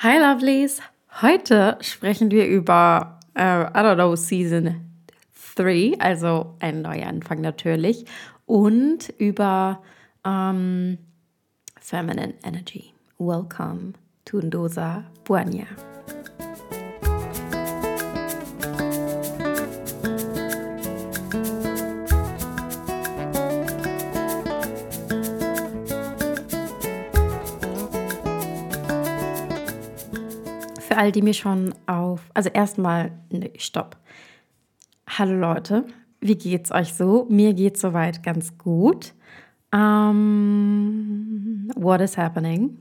Hi Lovelies! Heute sprechen wir über, äh, I don't know, Season 3, also ein neuer Anfang natürlich, und über ähm, Feminine Energy. Welcome to Ndosa Buanya. All die mir schon auf. Also erstmal, nee, stopp. Hallo Leute, wie geht's euch so? Mir geht's soweit ganz gut. Um, what is happening?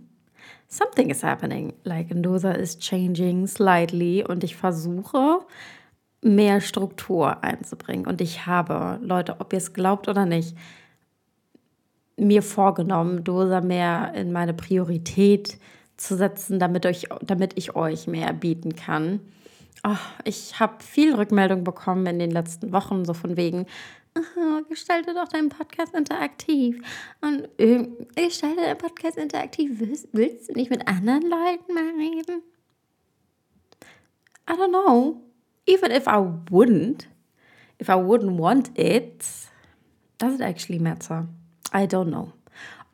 Something is happening. Like Ndosa is changing slightly und ich versuche mehr Struktur einzubringen. Und ich habe, Leute, ob ihr es glaubt oder nicht, mir vorgenommen, Dosa mehr in meine Priorität zu zu setzen, damit, euch, damit ich euch mehr bieten kann. Oh, ich habe viel Rückmeldung bekommen in den letzten Wochen, so von wegen, gestalte doch deinen Podcast interaktiv. Und äh, gestalte deinen Podcast interaktiv. Willst, willst du nicht mit anderen Leuten mal reden? I don't know. Even if I wouldn't, if I wouldn't want it, does it actually matter? I don't know.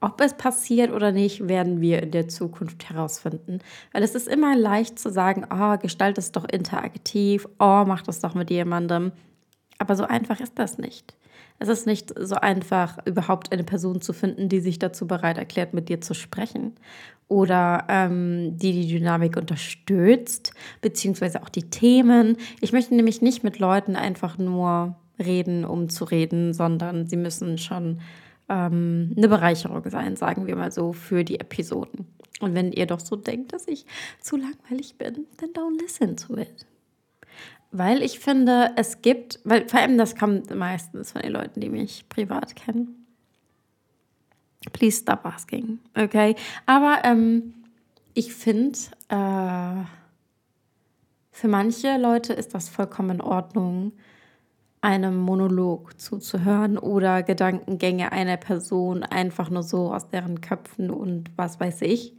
Ob es passiert oder nicht, werden wir in der Zukunft herausfinden. Weil es ist immer leicht zu sagen, oh, gestalt es doch interaktiv, oh, mach das doch mit jemandem. Aber so einfach ist das nicht. Es ist nicht so einfach, überhaupt eine Person zu finden, die sich dazu bereit erklärt, mit dir zu sprechen oder ähm, die die Dynamik unterstützt, beziehungsweise auch die Themen. Ich möchte nämlich nicht mit Leuten einfach nur reden, um zu reden, sondern sie müssen schon ähm, eine Bereicherung sein, sagen wir mal so, für die Episoden. Und wenn ihr doch so denkt, dass ich zu langweilig bin, dann don't listen to it. Weil ich finde, es gibt, weil vor allem das kommt meistens von den Leuten, die mich privat kennen. Please stop asking, okay? Aber ähm, ich finde, äh, für manche Leute ist das vollkommen in Ordnung, einem Monolog zuzuhören oder Gedankengänge einer Person einfach nur so aus deren Köpfen und was weiß ich.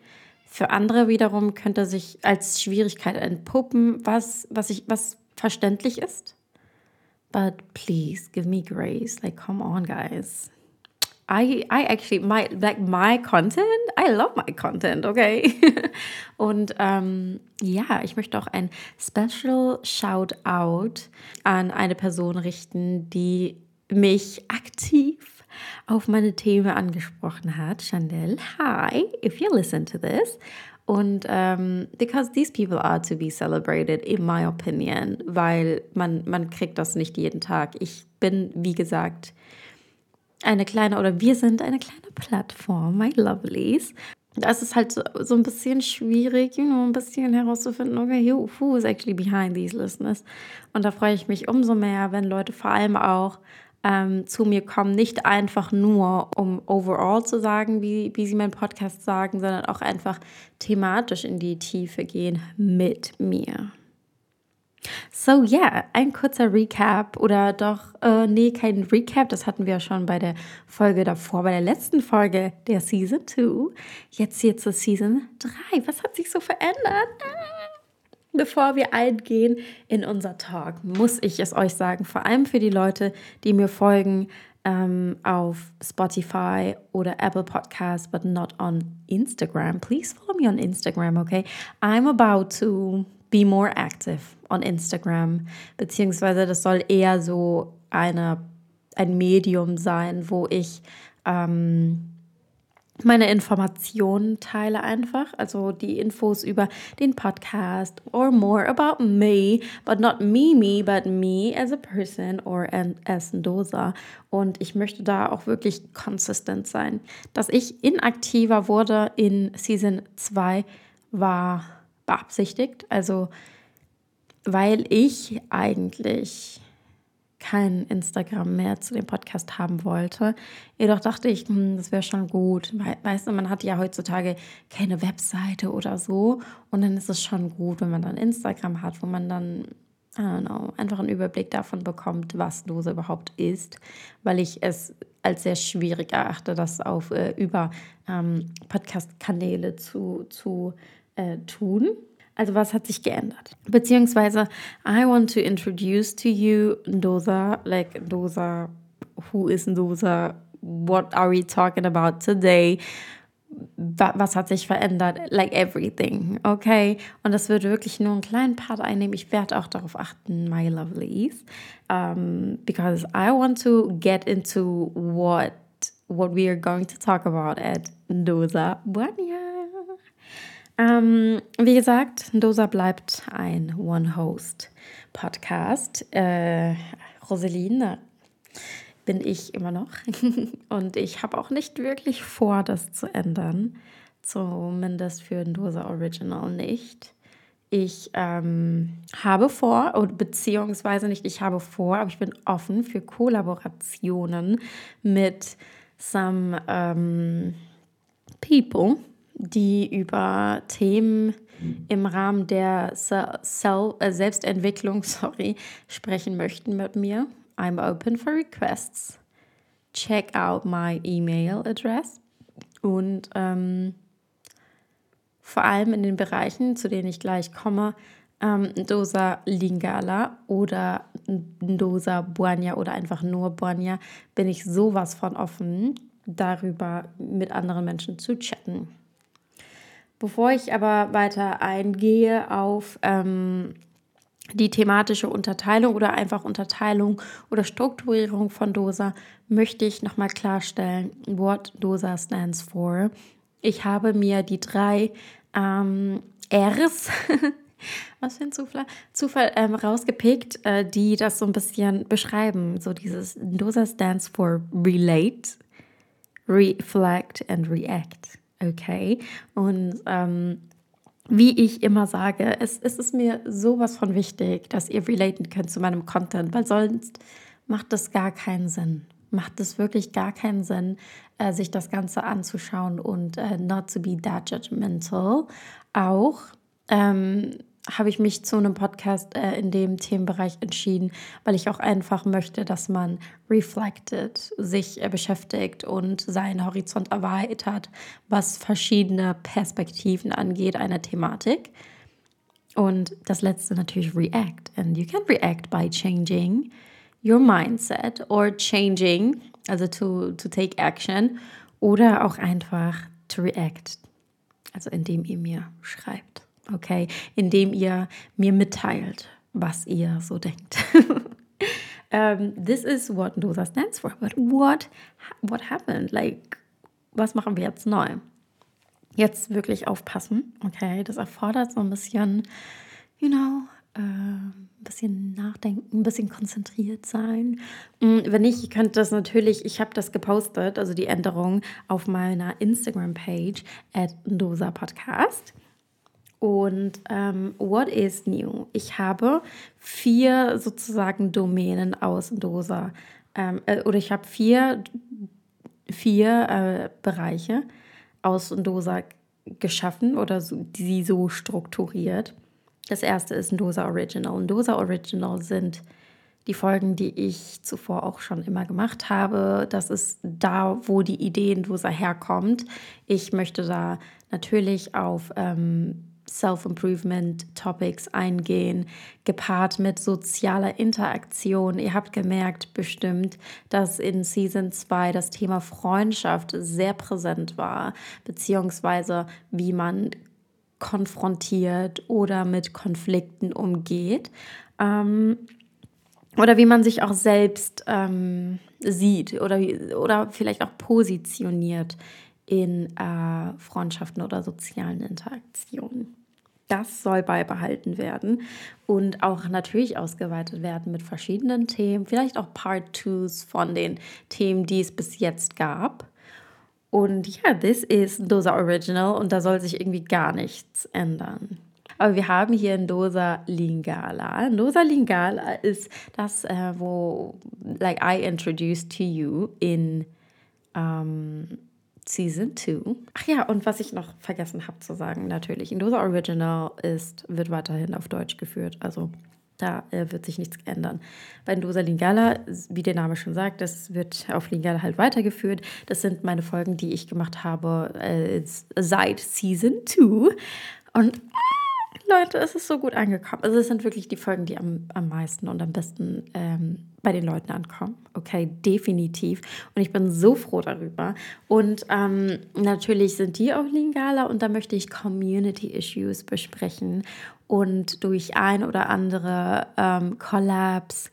Für andere wiederum könnte sich als Schwierigkeit entpuppen, was, was, ich, was verständlich ist. But please give me grace. Like, come on, guys. I, I actually, my, like my content, I love my content, okay? Und ähm, ja, ich möchte auch ein Special Shout-out an eine Person richten, die mich aktiv auf meine Themen angesprochen hat. Chanel, hi, if you listen to this. Und ähm, because these people are to be celebrated, in my opinion, weil man, man kriegt das nicht jeden Tag. Ich bin, wie gesagt, eine kleine, oder wir sind eine kleine Plattform, my lovelies. Da ist halt so, so ein bisschen schwierig, you know, ein bisschen herauszufinden, okay, who, who is actually behind these listeners? Und da freue ich mich umso mehr, wenn Leute vor allem auch ähm, zu mir kommen, nicht einfach nur, um overall zu sagen, wie, wie sie meinen Podcast sagen, sondern auch einfach thematisch in die Tiefe gehen mit mir. So, ja, yeah, ein kurzer Recap oder doch, äh, nee, kein Recap, das hatten wir schon bei der Folge davor, bei der letzten Folge der Season 2. Jetzt hier zur Season 3. Was hat sich so verändert? Bevor wir eingehen in unser Talk, muss ich es euch sagen, vor allem für die Leute, die mir folgen ähm, auf Spotify oder Apple Podcasts, but not on Instagram. Please follow me on Instagram, okay? I'm about to be more active on Instagram, beziehungsweise das soll eher so eine, ein Medium sein, wo ich ähm, meine Informationen teile einfach, also die Infos über den Podcast or more about me, but not me, me, but me as a person or as Dosa. Und ich möchte da auch wirklich consistent sein. Dass ich inaktiver wurde in Season 2 war beabsichtigt. Also, weil ich eigentlich kein Instagram mehr zu dem Podcast haben wollte. Jedoch dachte ich, hm, das wäre schon gut. Weißt du, man hat ja heutzutage keine Webseite oder so. Und dann ist es schon gut, wenn man dann Instagram hat, wo man dann, I don't know, einfach einen Überblick davon bekommt, was Dose überhaupt ist. Weil ich es als sehr schwierig erachte, das auf äh, über ähm, Podcast-Kanäle zu, zu äh, tun. Also was hat sich geändert? Beziehungsweise, I want to introduce to you Ndosa, like Ndosa, who is Ndosa, what are we talking about today? was hat sich verändert? Like everything, okay? Und das wird wirklich nur einen kleinen Part einnehmen. Ich werde auch darauf achten, my lovelies, um, because I want to get into what what we are going to talk about at Ndosa Buania. Um, wie gesagt, Ndosa bleibt ein One-Host-Podcast. Äh, Roseline bin ich immer noch. Und ich habe auch nicht wirklich vor, das zu ändern. Zumindest für Dosa Original nicht. Ich ähm, habe vor, beziehungsweise nicht ich habe vor, aber ich bin offen für Kollaborationen mit some ähm, people, die über Themen im Rahmen der äh, Selbstentwicklung sorry, sprechen möchten mit mir. I'm open for requests. Check out my email address. Und ähm, vor allem in den Bereichen, zu denen ich gleich komme, ähm, Dosa Lingala oder Dosa Buanya oder einfach nur Buanya, bin ich sowas von offen, darüber mit anderen Menschen zu chatten. Bevor ich aber weiter eingehe auf ähm, die thematische Unterteilung oder einfach Unterteilung oder Strukturierung von DOSA möchte ich nochmal klarstellen, what DOSA stands for. Ich habe mir die drei ähm, Rs, was für ein Zufall, Zufall ähm, rausgepickt, äh, die das so ein bisschen beschreiben. So dieses DOSA stands for Relate, Reflect and React. Okay. Und ähm, wie ich immer sage, es, es ist mir sowas von wichtig, dass ihr relaten könnt zu meinem Content, weil sonst macht das gar keinen Sinn. Macht es wirklich gar keinen Sinn, äh, sich das Ganze anzuschauen und äh, not to be that judgmental. Auch ähm, habe ich mich zu einem Podcast äh, in dem Themenbereich entschieden, weil ich auch einfach möchte, dass man reflected, sich äh, beschäftigt und seinen Horizont erweitert, was verschiedene Perspektiven angeht einer Thematik. Und das letzte natürlich react. And you can react by changing your mindset or changing, also to, to take action oder auch einfach to react, also indem ihr mir schreibt okay, indem ihr mir mitteilt, was ihr so denkt. um, this is what DOSA stands for, but what, what happened? Like, was machen wir jetzt neu? Jetzt wirklich aufpassen, okay? Das erfordert so ein bisschen, you know, äh, ein bisschen nachdenken, ein bisschen konzentriert sein. Mm, wenn nicht, ihr könnt das natürlich, ich habe das gepostet, also die Änderung auf meiner Instagram-Page at Dosa Podcast. Und ähm, what is new? Ich habe vier sozusagen Domänen aus Dosa. Ähm, äh, oder ich habe vier, vier äh, Bereiche aus Dosa geschaffen oder so, die so strukturiert. Das erste ist Dosa Original. Und Dosa Original sind die Folgen, die ich zuvor auch schon immer gemacht habe. Das ist da, wo die Idee in Dosa herkommt. Ich möchte da natürlich auf ähm, Self-Improvement-Topics eingehen, gepaart mit sozialer Interaktion. Ihr habt gemerkt bestimmt, dass in Season 2 das Thema Freundschaft sehr präsent war, beziehungsweise wie man konfrontiert oder mit Konflikten umgeht. Ähm, oder wie man sich auch selbst ähm, sieht oder, oder vielleicht auch positioniert in äh, Freundschaften oder sozialen Interaktionen. Das soll beibehalten werden und auch natürlich ausgeweitet werden mit verschiedenen Themen, vielleicht auch Part 2s von den Themen, die es bis jetzt gab. Und ja, this is Dosa Original und da soll sich irgendwie gar nichts ändern. Aber wir haben hier ein Dosa Lingala. Ein Dosa Lingala ist das, äh, wo, like I introduced to you in um, Season 2. Ach ja, und was ich noch vergessen habe zu sagen, natürlich, Indosa Original ist, wird weiterhin auf Deutsch geführt. Also da äh, wird sich nichts ändern. Bei Indosa Lingala, wie der Name schon sagt, das wird auf Lingala halt weitergeführt. Das sind meine Folgen, die ich gemacht habe äh, seit Season 2. Und Leute, es ist so gut angekommen. Also es sind wirklich die Folgen, die am, am meisten und am besten ähm, bei den Leuten ankommen. Okay, definitiv. Und ich bin so froh darüber. Und ähm, natürlich sind die auch Lingala und da möchte ich Community Issues besprechen und durch ein oder andere ähm, Collabs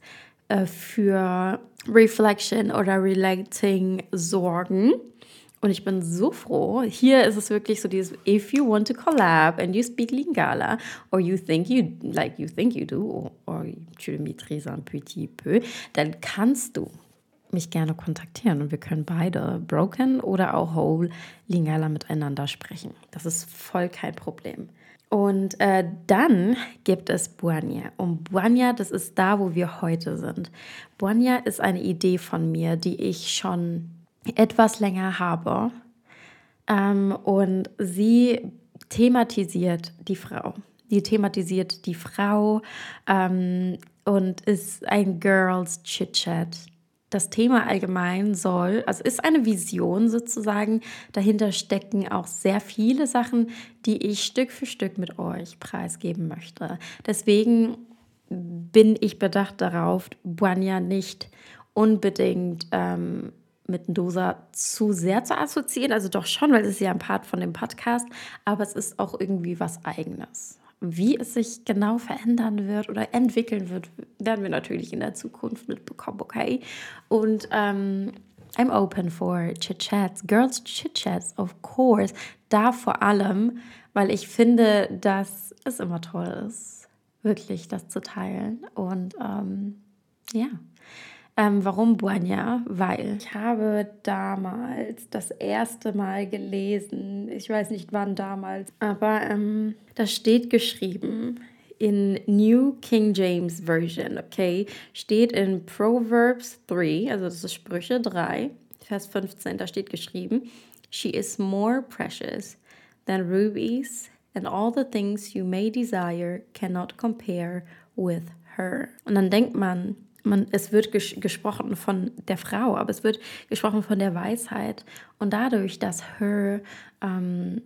äh, für Reflection oder Relating sorgen. Und ich bin so froh. Hier ist es wirklich so dieses, if you want to collab and you speak Lingala, or you think you, like you think you do, or, tu maîtrises un petit peu, dann kannst du mich gerne kontaktieren und wir können beide broken oder auch whole Lingala miteinander sprechen. Das ist voll kein Problem. Und äh, dann gibt es Buanya. Und Buanya, das ist da, wo wir heute sind. Buanya ist eine Idee von mir, die ich schon etwas länger habe. Ähm, und sie thematisiert die Frau. Die thematisiert die Frau ähm, und ist ein Girls Chit-Chat. Das Thema allgemein soll, also ist eine Vision sozusagen. Dahinter stecken auch sehr viele Sachen, die ich Stück für Stück mit euch preisgeben möchte. Deswegen bin ich bedacht darauf, Buanya nicht unbedingt ähm, mit Dosa zu sehr zu assoziieren. Also doch schon, weil es ist ja ein Part von dem Podcast, aber es ist auch irgendwie was Eigenes. Wie es sich genau verändern wird oder entwickeln wird, werden wir natürlich in der Zukunft mitbekommen, okay? Und ähm, I'm open for Chit-Chats, Girls Chit-Chats, of course. Da vor allem, weil ich finde, dass es immer toll ist, wirklich das zu teilen. Und ähm, ja. Ähm, warum Buanya? Weil ich habe damals das erste Mal gelesen, ich weiß nicht wann damals, aber ähm, das steht geschrieben in New King James Version, okay? Steht in Proverbs 3, also das ist Sprüche 3, Vers 15, da steht geschrieben, She is more precious than rubies, and all the things you may desire cannot compare with her. Und dann denkt man, man, es wird ges gesprochen von der Frau, aber es wird gesprochen von der Weisheit. Und dadurch, dass her ähm,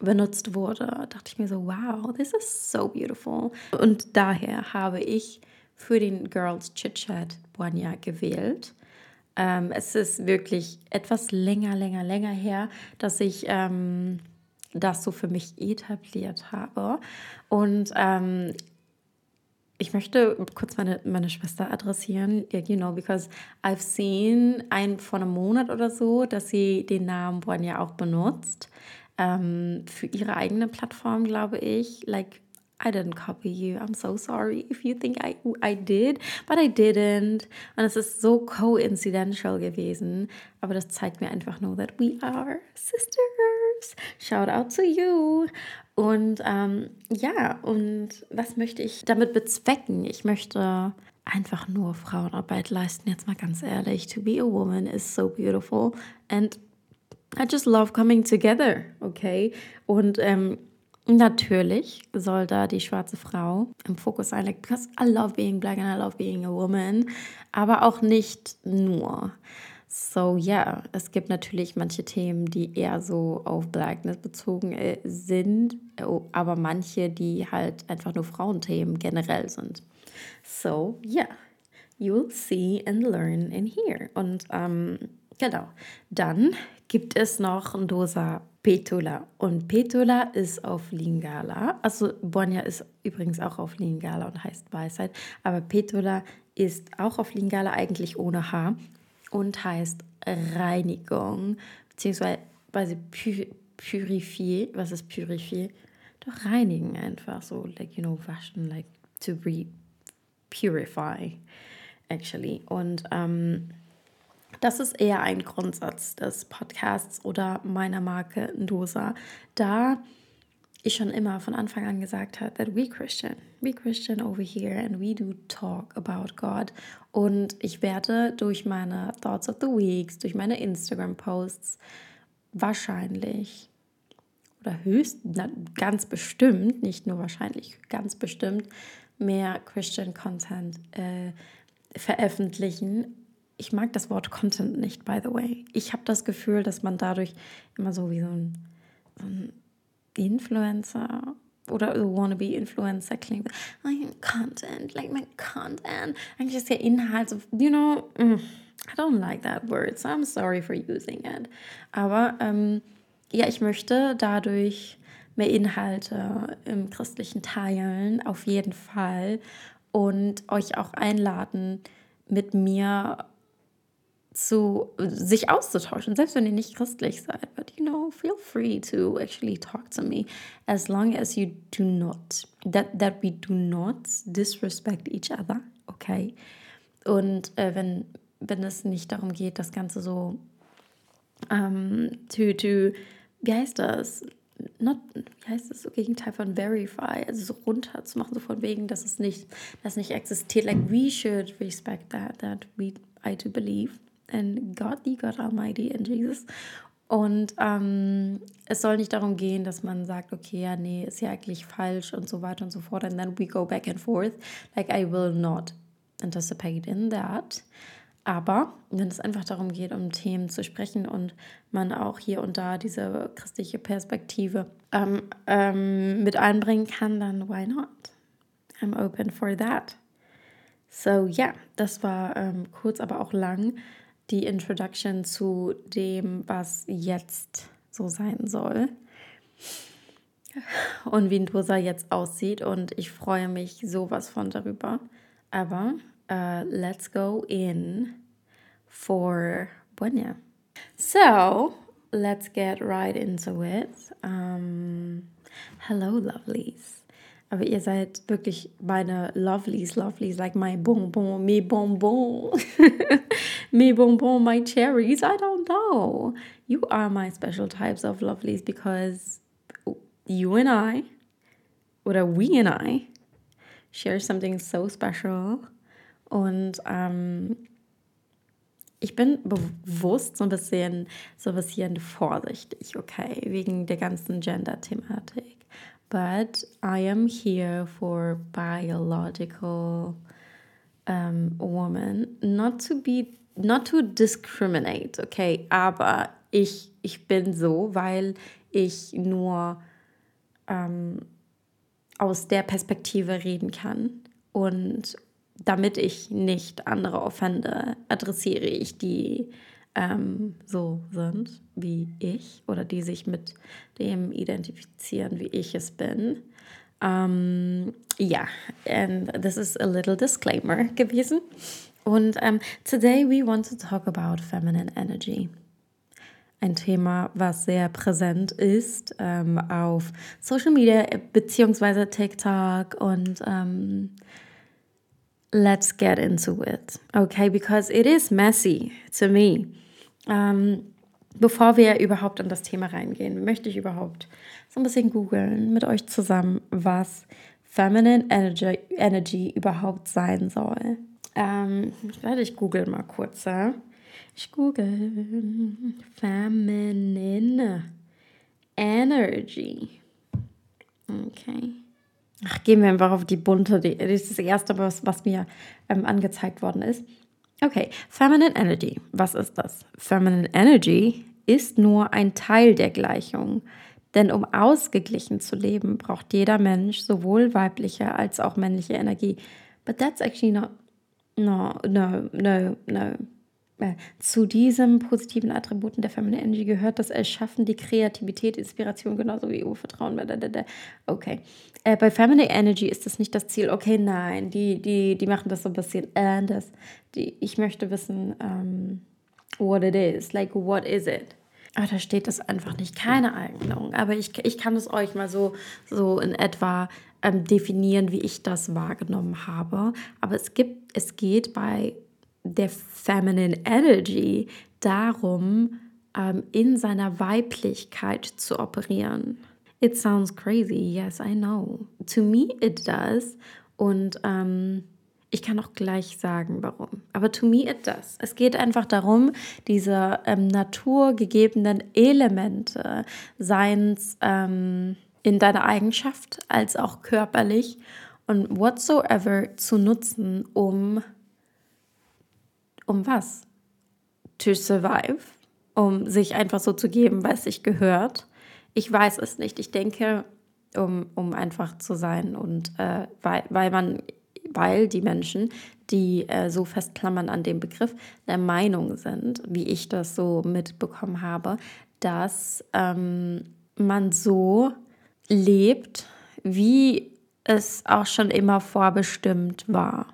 benutzt wurde, dachte ich mir so, wow, this is so beautiful. Und daher habe ich für den Girls Chit Chat Boanya gewählt. Ähm, es ist wirklich etwas länger, länger, länger her, dass ich ähm, das so für mich etabliert habe. Und ähm, ich möchte kurz meine, meine Schwester adressieren, you know, because I've seen ein vor einem Monat oder so, dass sie den Namen Boanya auch benutzt. Ähm, für ihre eigene Plattform, glaube ich. Like, I didn't copy you. I'm so sorry if you think I, I did, but I didn't. Und es ist so coincidental gewesen. Aber das zeigt mir einfach nur, that we are sisters. Shout out to you. Und ähm, ja, und was möchte ich damit bezwecken? Ich möchte einfach nur Frauenarbeit leisten. Jetzt mal ganz ehrlich, to be a woman is so beautiful and I just love coming together, okay? Und ähm, natürlich soll da die schwarze Frau im Fokus sein, like, because I love being black and I love being a woman, aber auch nicht nur. So ja, yeah, es gibt natürlich manche Themen, die eher so auf Blackness bezogen äh, sind, oh, aber manche, die halt einfach nur Frauenthemen generell sind. So ja, yeah, you'll see and learn in here. Und ähm, genau, dann gibt es noch ein Dosa Petula. Und Petula ist auf Lingala. Also Bonja ist übrigens auch auf Lingala und heißt Weisheit. Aber Petula ist auch auf Lingala eigentlich ohne H und heißt Reinigung, beziehungsweise purifier. Was ist purifier? Doch reinigen einfach so, like, you know, waschen, like to re purify, actually. Und ähm, das ist eher ein Grundsatz des Podcasts oder meiner Marke Ndosa, da ich schon immer von Anfang an gesagt habe, that we Christian, we Christian over here and we do talk about God. Und ich werde durch meine Thoughts of the Weeks, durch meine Instagram-Posts wahrscheinlich oder höchst, na, ganz bestimmt, nicht nur wahrscheinlich, ganz bestimmt mehr Christian Content äh, veröffentlichen. Ich mag das Wort Content nicht, by the way. Ich habe das Gefühl, dass man dadurch immer so wie so ein, so ein Influencer oder wannabe Influencer klingt. Like Content, like my content. Eigentlich ist ja Inhalt, so, you know, mm, I don't like that word, so I'm sorry for using it. Aber ähm, ja, ich möchte dadurch mehr Inhalte im christlichen teilen, auf jeden Fall. Und euch auch einladen, mit mir zu sich auszutauschen, selbst wenn ihr nicht christlich seid. But you know, feel free to actually talk to me as long as you do not that that we do not disrespect each other, okay? Und äh, wenn wenn es nicht darum geht, das Ganze so ähm, to to wie heißt das? Not, wie heißt das so Gegenteil von verify, also so runter zu machen, so von wegen, dass es nicht, dass nicht existiert. Like we should respect that, that we I do believe in God, the God Almighty, in Jesus. Und ähm, es soll nicht darum gehen, dass man sagt, okay, ja, nee, ist ja eigentlich falsch und so weiter und so fort. And then we go back and forth. Like, I will not anticipate in that. Aber wenn es einfach darum geht, um Themen zu sprechen und man auch hier und da diese christliche Perspektive ähm, ähm, mit einbringen kann, dann why not? I'm open for that. So ja, yeah, das war ähm, kurz, aber auch lang die Introduction zu dem, was jetzt so sein soll und wie Ndosa jetzt aussieht. Und ich freue mich sowas von darüber. Aber uh, let's go in for Buenya. So, let's get right into it. Um, hello, lovelies. Aber ihr seid wirklich meine Lovelies, Lovelies, like my bonbon, me bonbon, me bonbon, my cherries. I don't know. You are my special types of Lovelies because you and I, oder we and I, share something so special. Und ähm, ich bin bewusst so ein bisschen, so ein bisschen vorsichtig, okay, wegen der ganzen Gender-Thematik. but I am here for biological um, woman, not to be, not to discriminate, okay, aber ich, ich bin so, weil ich nur ähm, aus der Perspektive reden kann und damit ich nicht andere offende, adressiere ich die ähm, so sind wie ich oder die sich mit dem identifizieren, wie ich es bin. Um, yeah, and this is a little disclaimer gewesen. Und um, today we want to talk about feminine energy. Ein Thema, was sehr präsent ist um, auf Social Media beziehungsweise TikTok und um, let's get into it, okay? Because it is messy to me. Ähm, bevor wir überhaupt in das Thema reingehen, möchte ich überhaupt so ein bisschen googeln mit euch zusammen, was Feminine Energy, Energy überhaupt sein soll. Ähm, werde ich googeln mal kurz. Ja? Ich google Feminine Energy. Okay. Ach, gehen wir einfach auf die bunte. Die, das ist das erste, was, was mir ähm, angezeigt worden ist. Okay, Feminine Energy. Was ist das? Feminine Energy ist nur ein Teil der Gleichung. Denn um ausgeglichen zu leben, braucht jeder Mensch sowohl weibliche als auch männliche Energie. But that's actually not. No, no, no, no. Äh, zu diesen positiven Attributen der Feminine Energy gehört das Erschaffen, die Kreativität, Inspiration, genauso wie Urvertrauen. Okay. Äh, bei Feminine Energy ist das nicht das Ziel. Okay, nein, die, die, die machen das so ein bisschen anders. Die, ich möchte wissen, um, ähm, what it is. Like, what is it? Ah, da steht das einfach nicht. Keine Ahnung. Aber ich, ich kann es euch mal so, so in etwa ähm, definieren, wie ich das wahrgenommen habe. Aber es gibt, es geht bei der Feminine Energy darum, ähm, in seiner Weiblichkeit zu operieren. It sounds crazy, yes, I know. To me it does. Und ähm, ich kann auch gleich sagen, warum. Aber to me it does. Es geht einfach darum, diese ähm, naturgegebenen Elemente, seins ähm, in deiner Eigenschaft als auch körperlich und whatsoever zu nutzen, um um was? To survive, um sich einfach so zu geben, es sich gehört, Ich weiß es nicht. Ich denke, um, um einfach zu sein und äh, weil, weil man, weil die Menschen, die äh, so festklammern an dem Begriff, der Meinung sind, wie ich das so mitbekommen habe, dass ähm, man so lebt, wie es auch schon immer vorbestimmt war.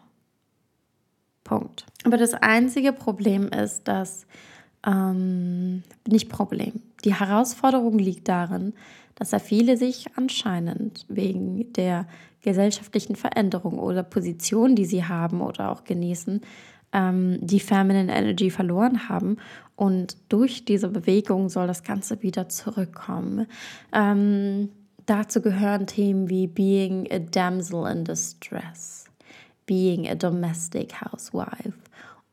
Punkt. Aber das einzige Problem ist, dass ähm, nicht Problem. Die Herausforderung liegt darin, dass da viele sich anscheinend wegen der gesellschaftlichen Veränderung oder Position, die sie haben oder auch genießen, ähm, die Feminine Energy verloren haben. Und durch diese Bewegung soll das Ganze wieder zurückkommen. Ähm, dazu gehören Themen wie Being a Damsel in Distress, Being a Domestic Housewife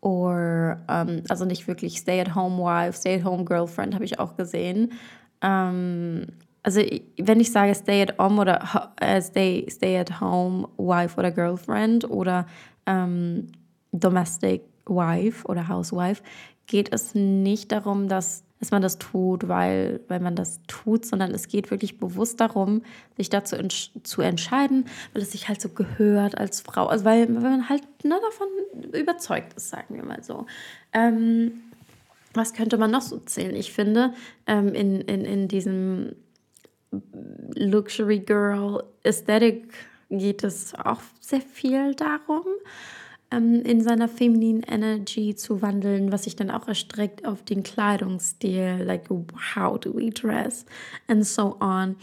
oder um, also nicht wirklich Stay-at-home Wife, Stay-at-home Girlfriend habe ich auch gesehen. Um, also wenn ich sage Stay at home oder äh, Stay, Stay oder Girlfriend oder ähm, Domestic Wife oder Housewife, geht es nicht darum, dass, dass man das tut, weil, weil man das tut, sondern es geht wirklich bewusst darum, sich dazu entsch zu entscheiden, weil es sich halt so gehört als Frau, also weil, weil man halt ne, davon überzeugt ist, sagen wir mal so. Ähm, was könnte man noch so zählen? Ich finde, ähm, in, in, in diesem Luxury Girl Aesthetic geht es auch sehr viel darum, ähm, in seiner femininen Energy zu wandeln, was sich dann auch erstreckt auf den Kleidungsstil, like how do we dress and so on.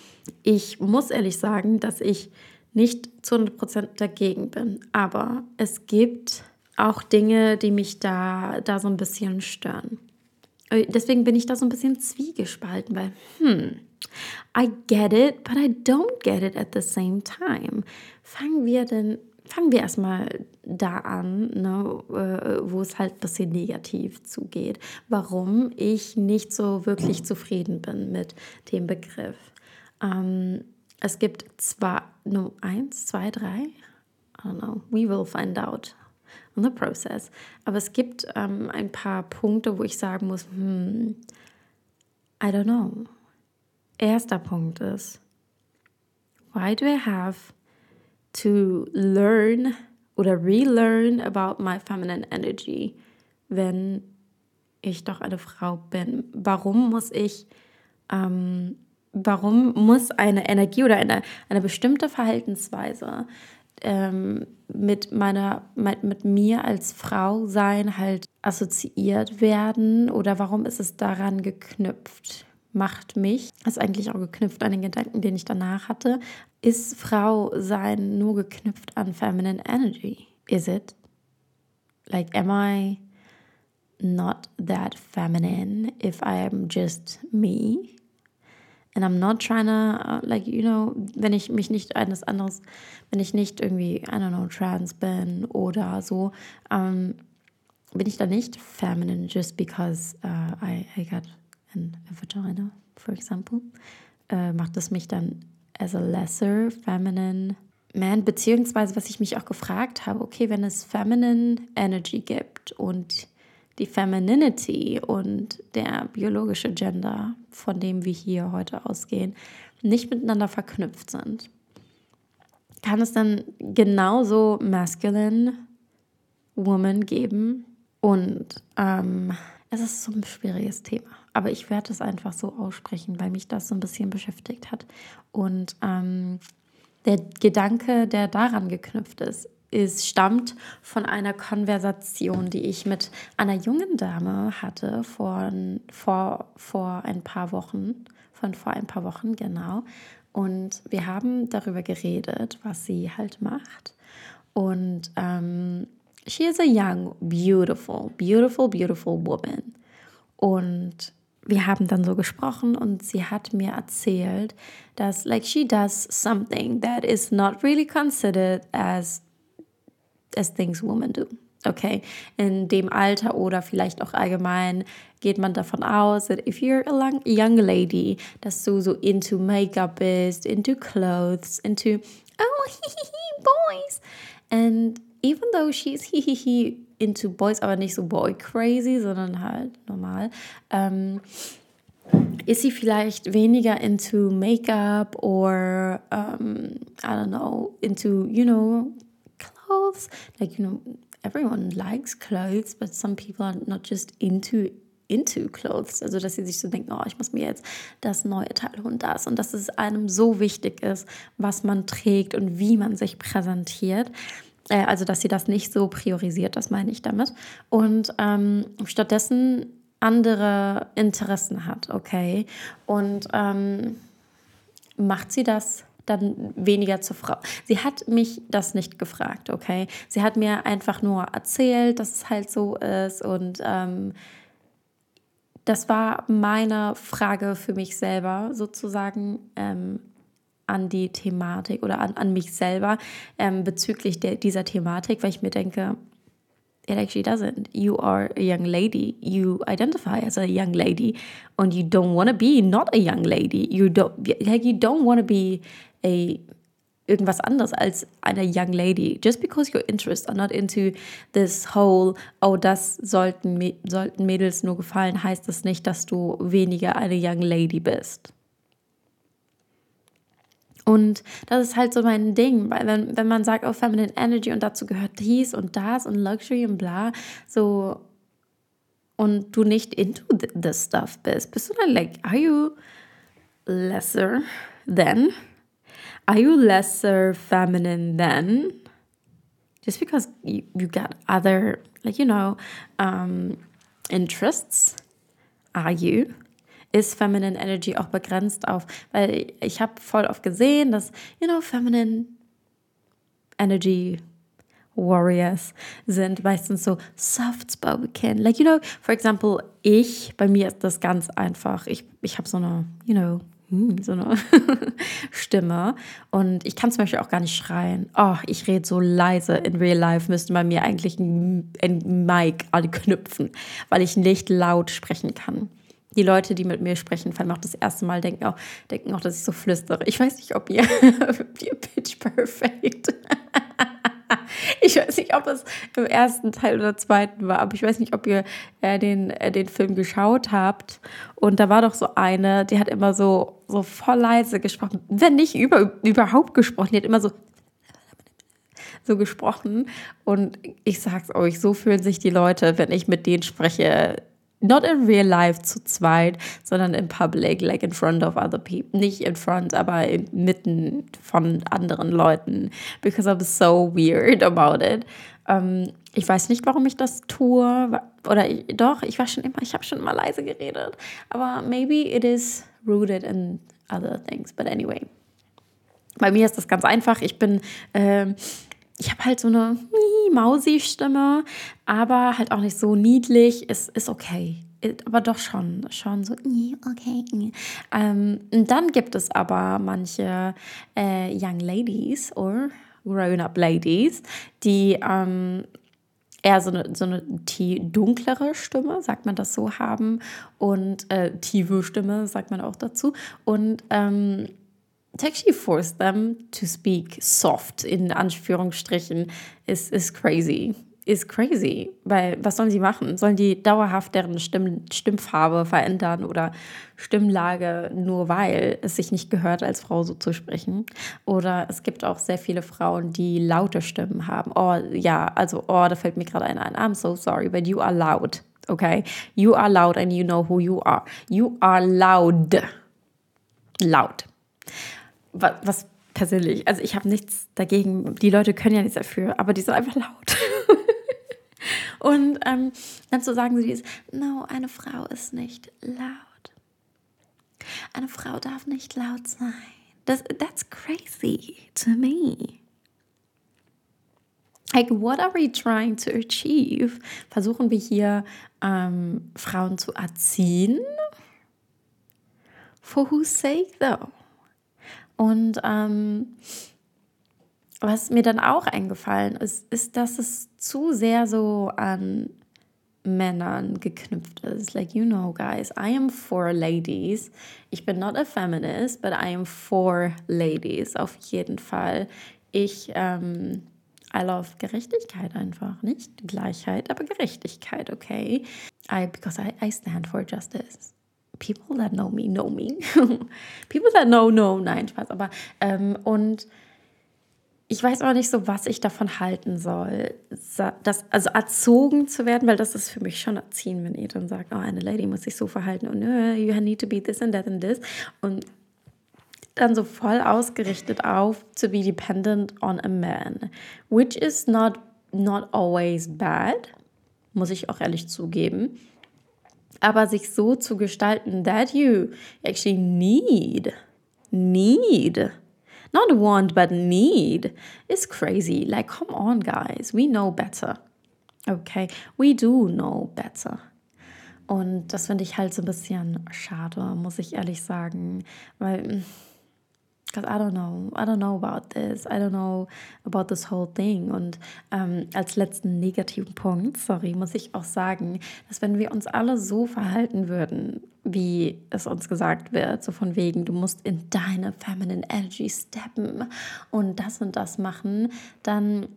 Ich muss ehrlich sagen, dass ich nicht zu 100% dagegen bin, aber es gibt auch Dinge, die mich da, da so ein bisschen stören. Äh, deswegen bin ich da so ein bisschen zwiegespalten, weil, hm, I get it, but I don't get it at the same time. Fangen wir denn, fangen wir erstmal da an, ne, äh, wo es halt ein bisschen negativ zugeht. Warum ich nicht so wirklich zufrieden bin mit dem Begriff. Ähm, es gibt zwar nur eins, zwei, drei, I don't know, we will find out on the process. Aber es gibt ähm, ein paar Punkte, wo ich sagen muss, hmm, I don't know erster Punkt ist, why do I have to learn oder relearn about my feminine energy, wenn ich doch eine Frau bin? Warum muss ich, ähm, warum muss eine Energie oder eine, eine bestimmte Verhaltensweise ähm, mit meiner, mit, mit mir als Frau sein halt assoziiert werden oder warum ist es daran geknüpft? macht mich, ist eigentlich auch geknüpft an den Gedanken, den ich danach hatte, ist Frau sein nur geknüpft an feminine energy? Is it? Like, am I not that feminine if I am just me? And I'm not trying to, uh, like, you know, wenn ich mich nicht eines anderes, wenn ich nicht irgendwie, I don't know, trans bin oder so, um, ähm, bin ich da nicht feminine just because uh, I, I got in a vagina, for example, äh, macht es mich dann as a lesser feminine man, beziehungsweise was ich mich auch gefragt habe, okay, wenn es feminine Energy gibt und die Femininity und der biologische Gender, von dem wir hier heute ausgehen, nicht miteinander verknüpft sind, kann es dann genauso masculine Woman geben und ähm, es ist so ein schwieriges Thema. Aber ich werde es einfach so aussprechen, weil mich das so ein bisschen beschäftigt hat. Und ähm, der Gedanke, der daran geknüpft ist, ist, stammt von einer Konversation, die ich mit einer jungen Dame hatte vor, vor, vor ein paar Wochen, von vor ein paar Wochen, genau. Und wir haben darüber geredet, was sie halt macht. Und ähm, she is a young, beautiful, beautiful, beautiful woman. Und wir haben dann so gesprochen und sie hat mir erzählt, dass like she does something that is not really considered as as things women do. Okay, in dem Alter oder vielleicht auch allgemein geht man davon aus, that if you're a young lady, dass du so into Make-up bist, into clothes, into oh boys. And even though she's into Boys, aber nicht so Boy crazy, sondern halt normal, ähm, ist sie vielleicht weniger into Make-up or um, I don't know, into, you know, clothes? Like, you know, everyone likes clothes, but some people are not just into into clothes, also dass sie sich so denken, oh, ich muss mir jetzt das neue Teil und das und dass es einem so wichtig ist, was man trägt und wie man sich präsentiert. Äh, also dass sie das nicht so priorisiert, das meine ich damit. Und ähm, stattdessen andere Interessen hat, okay? Und ähm, macht sie das dann weniger zur Frau. Sie hat mich das nicht gefragt, okay? Sie hat mir einfach nur erzählt, dass es halt so ist und ähm, das war meine Frage für mich selber sozusagen ähm, an die Thematik oder an, an mich selber ähm, bezüglich der, dieser Thematik, weil ich mir denke, it actually doesn't. You are a young lady. You identify as a young lady, and you don't want to be not a young lady. You don't like you don't want to be a irgendwas anderes als eine young lady. Just because your interests are not into this whole, oh, das sollten, sollten Mädels nur gefallen, heißt das nicht, dass du weniger eine young lady bist. Und das ist halt so mein Ding, weil wenn, wenn man sagt, oh, Feminine Energy und dazu gehört dies und das und Luxury und bla, so und du nicht into this stuff bist, bist du dann like, are you lesser than? Are you lesser feminine than? Just because you, you got other, like, you know, um, interests, are you? Ist Feminine Energy auch begrenzt auf, weil ich habe voll oft gesehen, dass, you know, Feminine Energy Warriors sind meistens so soft spoken. Like, you know, for example, ich, bei mir ist das ganz einfach. Ich, ich habe so eine, you know, hm, so eine Stimme. Und ich kann zum Beispiel auch gar nicht schreien. Oh, ich rede so leise. In real life müsste man mir eigentlich ein, ein Mic anknüpfen, weil ich nicht laut sprechen kann die Leute, die mit mir sprechen, vor allem auch das erste Mal, denken auch, denken auch, dass ich so flüstere. Ich weiß nicht, ob ihr, ihr Pitch Perfect. ich weiß nicht, ob es im ersten Teil oder zweiten war, aber ich weiß nicht, ob ihr äh, den, äh, den Film geschaut habt. Und da war doch so eine, die hat immer so, so voll leise gesprochen, wenn nicht über, überhaupt gesprochen, die hat immer so so gesprochen. Und ich sag's euch, so fühlen sich die Leute, wenn ich mit denen spreche, not in real life zu zweit, sondern in public, like in front of other people. Nicht in front, aber inmitten von anderen Leuten. Because I'm so weird about it. Ähm, ich weiß nicht, warum ich das tue. Oder ich, doch, ich war schon immer, ich habe schon immer leise geredet. Aber maybe it is rooted in other things. But anyway. Bei mir ist das ganz einfach. Ich bin. Ähm, ich habe halt so eine Mausi-Stimme, aber halt auch nicht so niedlich. Es ist okay. Aber doch schon, schon so, okay. Ähm, und dann gibt es aber manche äh, Young Ladies oder Grown-up Ladies, die ähm, eher so eine, so eine dunklere Stimme, sagt man das so, haben und äh, tiefe Stimme, sagt man auch dazu. Und ähm, to actually force them to speak soft, in Anführungsstrichen, is, is crazy. Is crazy. Weil, was sollen sie machen? Sollen die dauerhaft deren Stimm Stimmfarbe verändern oder Stimmlage, nur weil es sich nicht gehört, als Frau so zu sprechen? Oder es gibt auch sehr viele Frauen, die laute Stimmen haben. Oh, ja, also, oh, da fällt mir gerade einer ein. I'm so sorry, but you are loud. Okay? You are loud and you know who you are. You are loud. Laut was, was persönlich, also ich habe nichts dagegen, die Leute können ja nichts dafür, aber die sind einfach laut. Und ähm, dann zu sagen, sie ist, no, eine Frau ist nicht laut. Eine Frau darf nicht laut sein. Das, that's crazy to me. Like, what are we trying to achieve? Versuchen wir hier ähm, Frauen zu erziehen? For whose sake though? Und ähm, was mir dann auch eingefallen ist, ist, dass es zu sehr so an Männern geknüpft ist. Like, you know, guys, I am for ladies. Ich bin not a feminist, but I am for ladies, auf jeden Fall. Ich, ähm, I love Gerechtigkeit einfach. Nicht Gleichheit, aber Gerechtigkeit, okay? I, because I, I stand for justice people that know me know me. people that know, know. Nein, Spaß. Aber, ähm, und ich weiß auch nicht so, was ich davon halten soll. Das, also erzogen zu werden, weil das ist für mich schon erziehen, wenn ihr dann sagt, oh, eine Lady muss sich so verhalten und uh, you need to be this and that and this. Und dann so voll ausgerichtet auf to be dependent on a man, which is not, not always bad, muss ich auch ehrlich zugeben. Aber sich so zu gestalten, that you actually need, need not want, but need is crazy. Like, come on, guys, we know better. Okay, we do know better. Und das finde ich halt so ein bisschen schade, muss ich ehrlich sagen, weil because I don't know, I don't know about this, I don't know about this whole thing. Und ähm, als letzten negativen Punkt, sorry, muss ich auch sagen, dass wenn wir uns alle so verhalten würden, wie es uns gesagt wird, so von wegen, du musst in deine feminine energy steppen und das und das machen, dann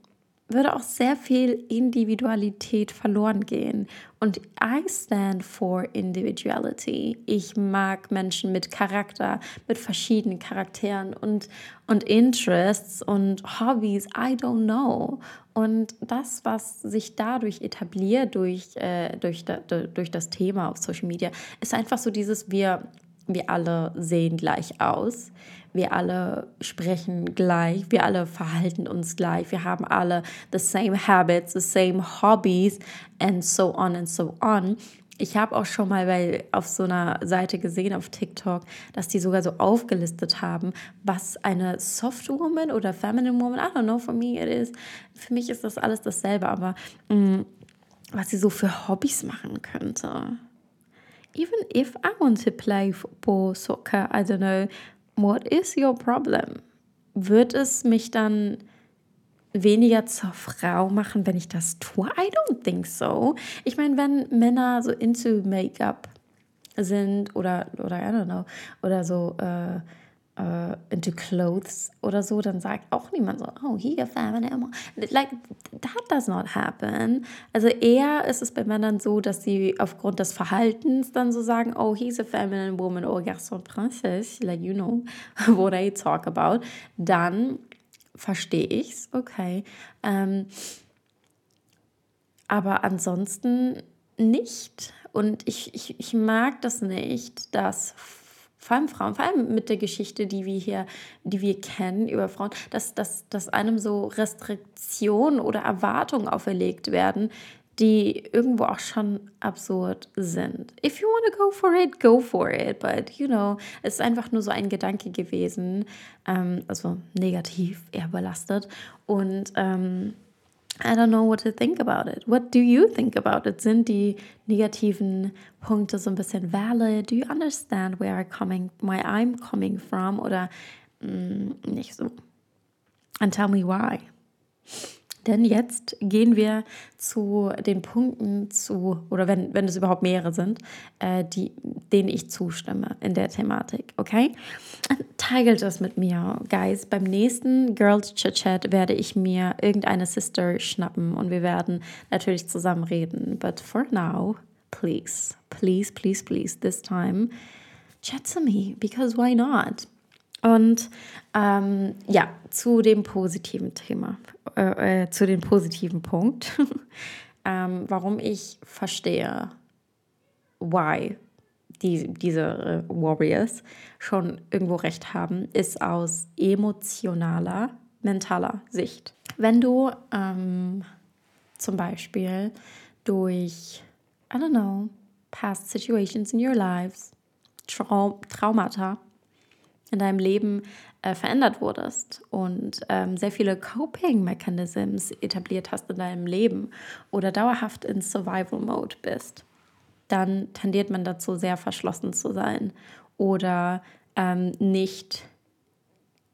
würde auch sehr viel Individualität verloren gehen. Und I stand for individuality. Ich mag Menschen mit Charakter, mit verschiedenen Charakteren und, und Interests und Hobbys. I don't know. Und das, was sich dadurch etabliert, durch, äh, durch, da, durch das Thema auf Social Media, ist einfach so dieses, wir, wir alle sehen gleich aus wir alle sprechen gleich, wir alle verhalten uns gleich, wir haben alle the same habits, the same hobbies and so on and so on. Ich habe auch schon mal bei, auf so einer Seite gesehen auf TikTok, dass die sogar so aufgelistet haben, was eine Soft Woman oder Feminine Woman, I don't know, for me it is, für mich ist das alles dasselbe, aber mh, mm, was sie so für Hobbys machen könnte. Even if I want to play football, soccer, I don't know, what is your problem? Wird es mich dann weniger zur Frau machen, wenn ich das tue? I don't think so. Ich meine, wenn Männer so into Make-up sind oder, oder I don't know, oder so äh, uh, into clothes oder so, dann sagt auch niemand so, oh, he a feminine. Like, that does not happen. Also eher ist es bei Männern so, dass sie aufgrund des Verhaltens dann so sagen, oh, he's a feminine woman or garçon princess, like you know what I talk about. Dann verstehe ich's, okay. Ähm, aber ansonsten nicht. Und ich, ich, ich mag das nicht, dass vor allem Frauen, vor allem mit der Geschichte, die wir hier, die wir kennen über Frauen, dass, dass, dass einem so Restriktionen oder Erwartungen auferlegt werden, die irgendwo auch schon absurd sind. If you want to go for it, go for it. But, you know, es ist einfach nur so ein Gedanke gewesen, ähm, also negativ, eher belastet. Und ähm, I don't know what to think about it. What do you think about it? Sind die negativen Punkte so ein bisschen valid? Do you understand where I'm coming, where I'm coming from? Oder mm, nicht so? And tell me why. Denn jetzt gehen wir zu den Punkten zu, oder wenn, wenn es überhaupt mehrere sind, äh, die, denen ich zustimme in der Thematik, okay? Teilt das mit mir, guys. Beim nächsten Girls Chit Chat werde ich mir irgendeine Sister schnappen und wir werden natürlich zusammen reden. But for now, please, please, please, please, this time, chat to me, because why not? Und ähm, ja, zu dem positiven Thema, äh, äh, zu dem positiven Punkt, ähm, warum ich verstehe, why die, diese äh, Warriors schon irgendwo recht haben, ist aus emotionaler, mentaler Sicht. Wenn du ähm, zum Beispiel durch, I don't know, past situations in your lives, Trau Traumata, in deinem Leben äh, verändert wurdest und ähm, sehr viele Coping-Mechanisms etabliert hast in deinem Leben oder dauerhaft in Survival-Mode bist, dann tendiert man dazu, sehr verschlossen zu sein oder ähm, nicht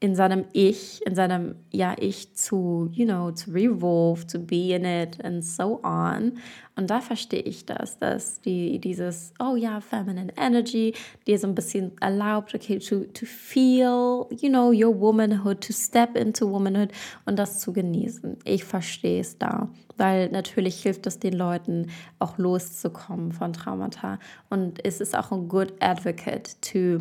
in seinem Ich, in seinem ja Ich zu, you know, to revolve, to be in it and so on. Und da verstehe ich das, dass die dieses, oh ja, feminine energy, dir so ein bisschen erlaubt, okay, to, to feel, you know, your womanhood, to step into womanhood und das zu genießen. Ich verstehe es da, weil natürlich hilft es den Leuten auch loszukommen von Traumata und es ist auch ein good advocate to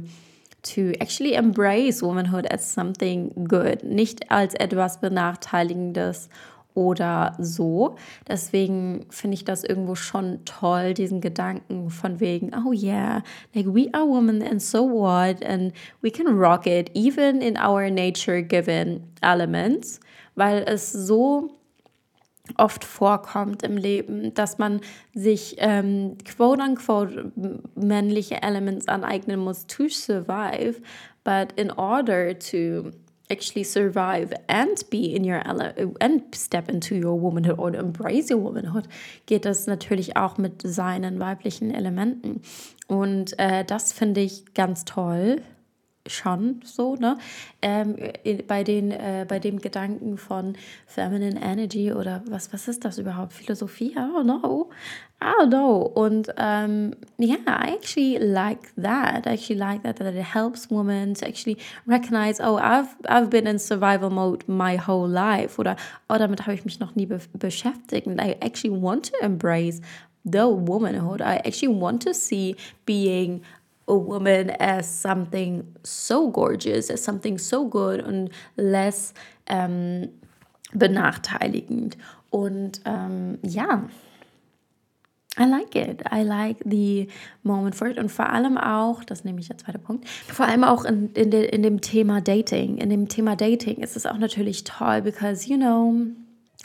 to actually embrace womanhood as something good, nicht als etwas Benachteiligendes oder so. Deswegen finde ich das irgendwo schon toll, diesen Gedanken von wegen, oh yeah, like we are women and so what, and we can rock it, even in our nature-given elements, weil es so oft vorkommt im Leben, dass man sich ähm, quote unquote männliche Elements aneignen muss to survive, but in order to actually survive and be in your and step into your womanhood or embrace your womanhood, geht das natürlich auch mit seinen weiblichen Elementen. Und äh, das finde ich ganz toll schon so, ne? Ähm, bei, den, äh, bei dem Gedanken von Feminine Energy oder was, was ist das überhaupt? Philosophie? I don't know. I don't know. Und ähm, yeah, I actually like that. I actually like that, that it helps women to actually recognize, oh, I've, I've been in survival mode my whole life. Oder, oh, damit habe ich mich noch nie be beschäftigt. And I actually want to embrace the womanhood. I actually want to see being a woman as something so gorgeous, as something so good und less ähm, benachteiligend. Und ähm, ja, I like it. I like the moment for it. Und vor allem auch, das nehme ich der zweite Punkt, vor allem auch in, in, de, in dem Thema Dating. In dem Thema Dating ist es auch natürlich toll, because, you know,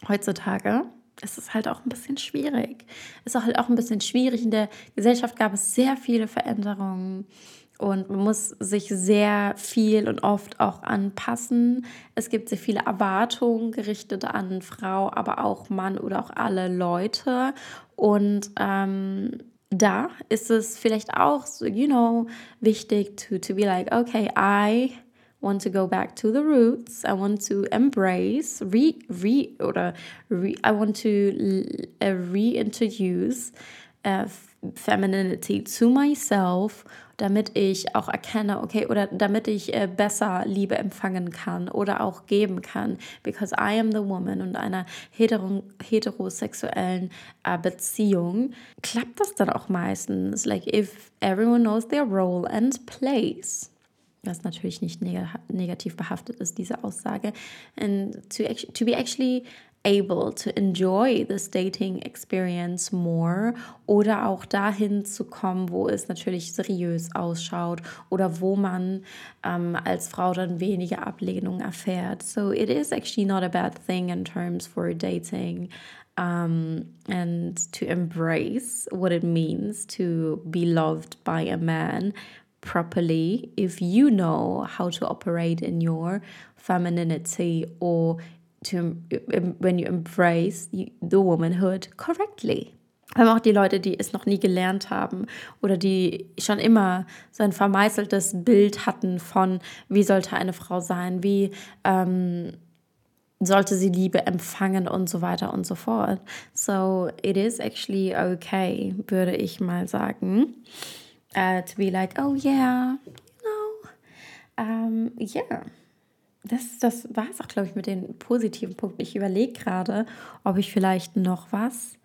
heutzutage es ist halt auch ein bisschen schwierig. Es ist halt auch ein bisschen schwierig. In der Gesellschaft gab es sehr viele Veränderungen und man muss sich sehr viel und oft auch anpassen. Es gibt sehr viele Erwartungen gerichtet an Frau, aber auch Mann oder auch alle Leute. Und ähm, da ist es vielleicht auch, you know, wichtig to, to be like, okay, I want to go back to the roots. I want to embrace, re, re oder re, I want to uh, reintroduce uh, femininity to myself, damit ich auch erkenne, okay, oder damit ich äh, besser Liebe empfangen kann oder auch geben kann, because I am the woman und einer hetero heterosexuellen äh, Beziehung. Klappt das dann auch meistens, like if everyone knows their role and place was natürlich nicht neg negativ behaftet ist, diese Aussage. And to, to be actually able to enjoy this dating experience more oder auch dahin zu kommen, wo es natürlich seriös ausschaut oder wo man ähm, als Frau dann weniger Ablehnung erfährt. So it is actually not a bad thing in terms for dating. Um, and to embrace what it means to be loved by a man properly if you know how to operate in your femininity or to when you embrace the womanhood correctly. Haben auch die Leute, die es noch nie gelernt haben oder die schon immer so ein vermeißeltes Bild hatten von, wie sollte eine Frau sein, wie ähm, sollte sie Liebe empfangen und so weiter und so fort. So it is actually okay, würde ich mal sagen uh, to be like, oh yeah, you know, um, yeah. Das, das war es auch, glaube ich, mit den positiven Punkten. Ich überlege gerade, ob ich vielleicht noch was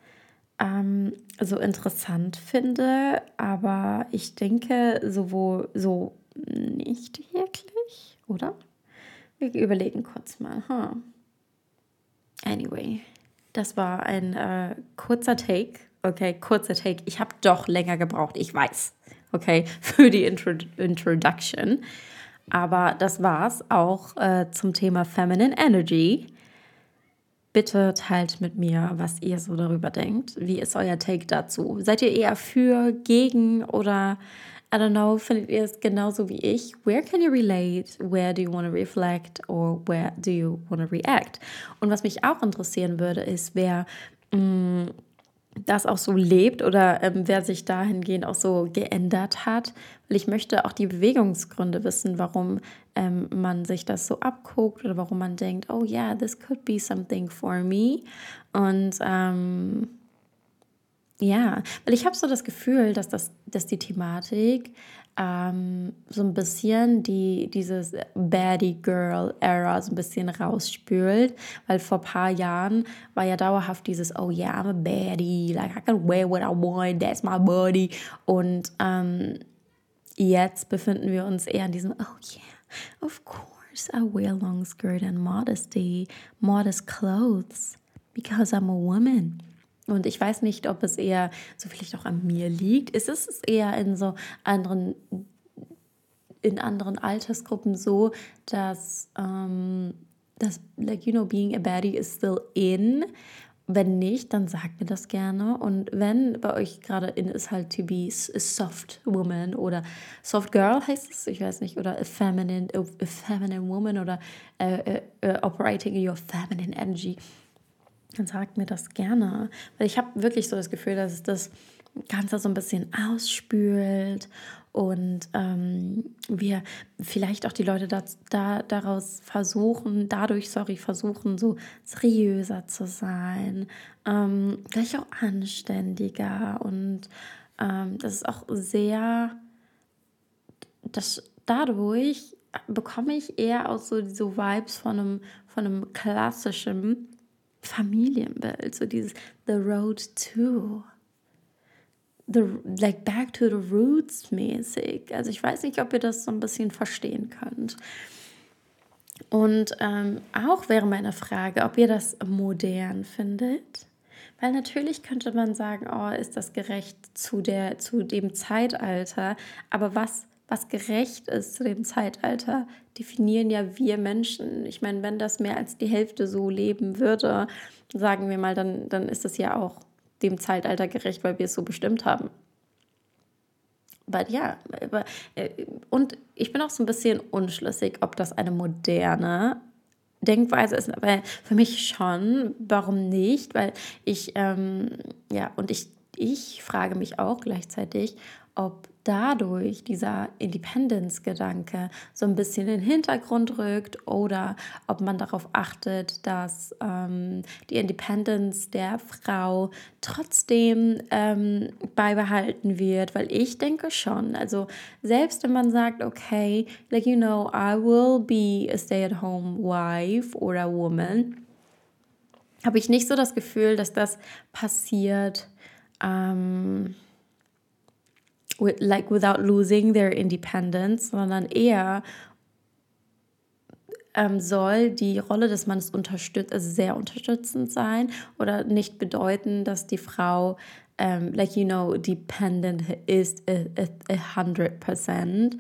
ähm, so interessant finde, aber ich denke sowohl so nicht wirklich, oder? Wir überlegen kurz mal. Huh. Anyway, das war ein äh, kurzer Take. Okay, kurzer Take. Ich habe doch länger gebraucht, ich weiß okay, für die Intro Introduction. Aber das war's auch äh, zum Thema Feminine Energy. Bitte teilt mit mir, was ihr so darüber denkt. Wie ist euer Take dazu? Seid ihr eher für, gegen oder I don't know, findet ihr es genauso wie ich? Where can you relate? Where do you want to reflect? Or where do you want to react? Und was mich auch interessieren würde, ist, wer mh, mm, das auch so lebt oder ähm, wer sich dahingehend auch so geändert hat. Weil ich möchte auch die Bewegungsgründe wissen, warum ähm, man sich das so abguckt oder warum man denkt, oh yeah, this could be something for me. Und ähm, ja, weil ich habe so das Gefühl, dass, das, dass die Thematik ähm, so ein bisschen die, dieses Baddie Girl Era so ein bisschen rausspült, weil vor ein paar Jahren war ja dauerhaft dieses Oh yeah, I'm a baddie, like I can wear what I want, that's my body und ähm, jetzt befinden wir uns eher in diesem Oh yeah, of course I wear long skirt and modesty, modest clothes because I'm a woman. Und ich weiß nicht, ob es eher so vielleicht auch an mir liegt. Ist es eher in so anderen, in anderen Altersgruppen so, dass, ähm, dass like, you know, being a baddie is still in. Wenn nicht, dann sagt mir das gerne. Und wenn bei euch gerade in ist halt to be a soft woman oder soft girl heißt es, ich weiß nicht, oder a feminine, a feminine woman oder uh, uh, uh, operating in your feminine energy dann sagt mir das gerne. Weil ich habe wirklich so das Gefühl, dass das Ganze so ein bisschen ausspült und ähm, wir vielleicht auch die Leute da, da, daraus versuchen, dadurch, sorry, versuchen, so seriöser zu sein, ähm, gleich auch anständiger und ähm, das ist auch sehr, das, dadurch bekomme ich eher auch so diese Vibes von einem, von einem klassischen Familienbild, so dieses The Road to. The, like back to the roots mäßig. Also ich weiß nicht, ob ihr das so ein bisschen verstehen könnt. Und ähm, auch wäre meine Frage, ob ihr das modern findet. Weil natürlich könnte man sagen, oh, ist das gerecht zu, der, zu dem Zeitalter. Aber was was gerecht ist zu dem Zeitalter, definieren ja wir Menschen. Ich meine, wenn das mehr als die Hälfte so leben würde, sagen wir mal, dann, dann ist es ja auch dem Zeitalter gerecht, weil wir es so bestimmt haben. Aber ja, äh, und ich bin auch so ein bisschen unschlüssig, ob das eine moderne Denkweise ist, aber für mich schon. Warum nicht? Weil ich, ähm, ja, und ich, ich frage mich auch gleichzeitig, ob dadurch dieser Independence-Gedanke so ein bisschen in den Hintergrund rückt oder ob man darauf achtet, dass ähm, die Independence der Frau trotzdem ähm, beibehalten wird, weil ich denke schon, also selbst wenn man sagt, okay, like you know, I will be a stay-at-home wife or a woman, habe ich nicht so das Gefühl, dass das passiert. Ähm, like without losing their independence, sondern eher ähm, soll die Rolle des Mannes unterstützt, also sehr unterstützend sein oder nicht bedeuten, dass die Frau, ähm, like you know, dependent is a, a, a hundred percent.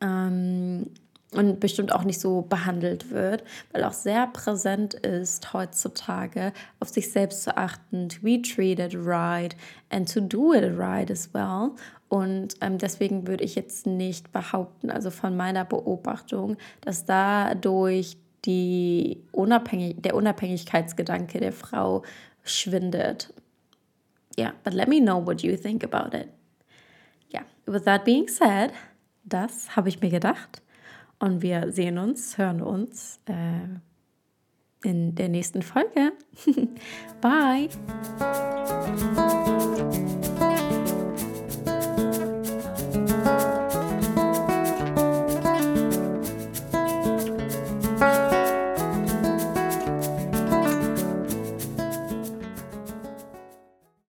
Ähm, und bestimmt auch nicht so behandelt wird, weil auch sehr präsent ist heutzutage, auf sich selbst zu achten, to be treated right and to do it right as well. Und ähm, deswegen würde ich jetzt nicht behaupten, also von meiner Beobachtung, dass dadurch die Unabhängig der Unabhängigkeitsgedanke der Frau schwindet. Yeah, but let me know what you think about it. Yeah. with that being said, das habe ich mir gedacht. Und wir sehen uns, hören uns äh, in der nächsten Folge. Bye.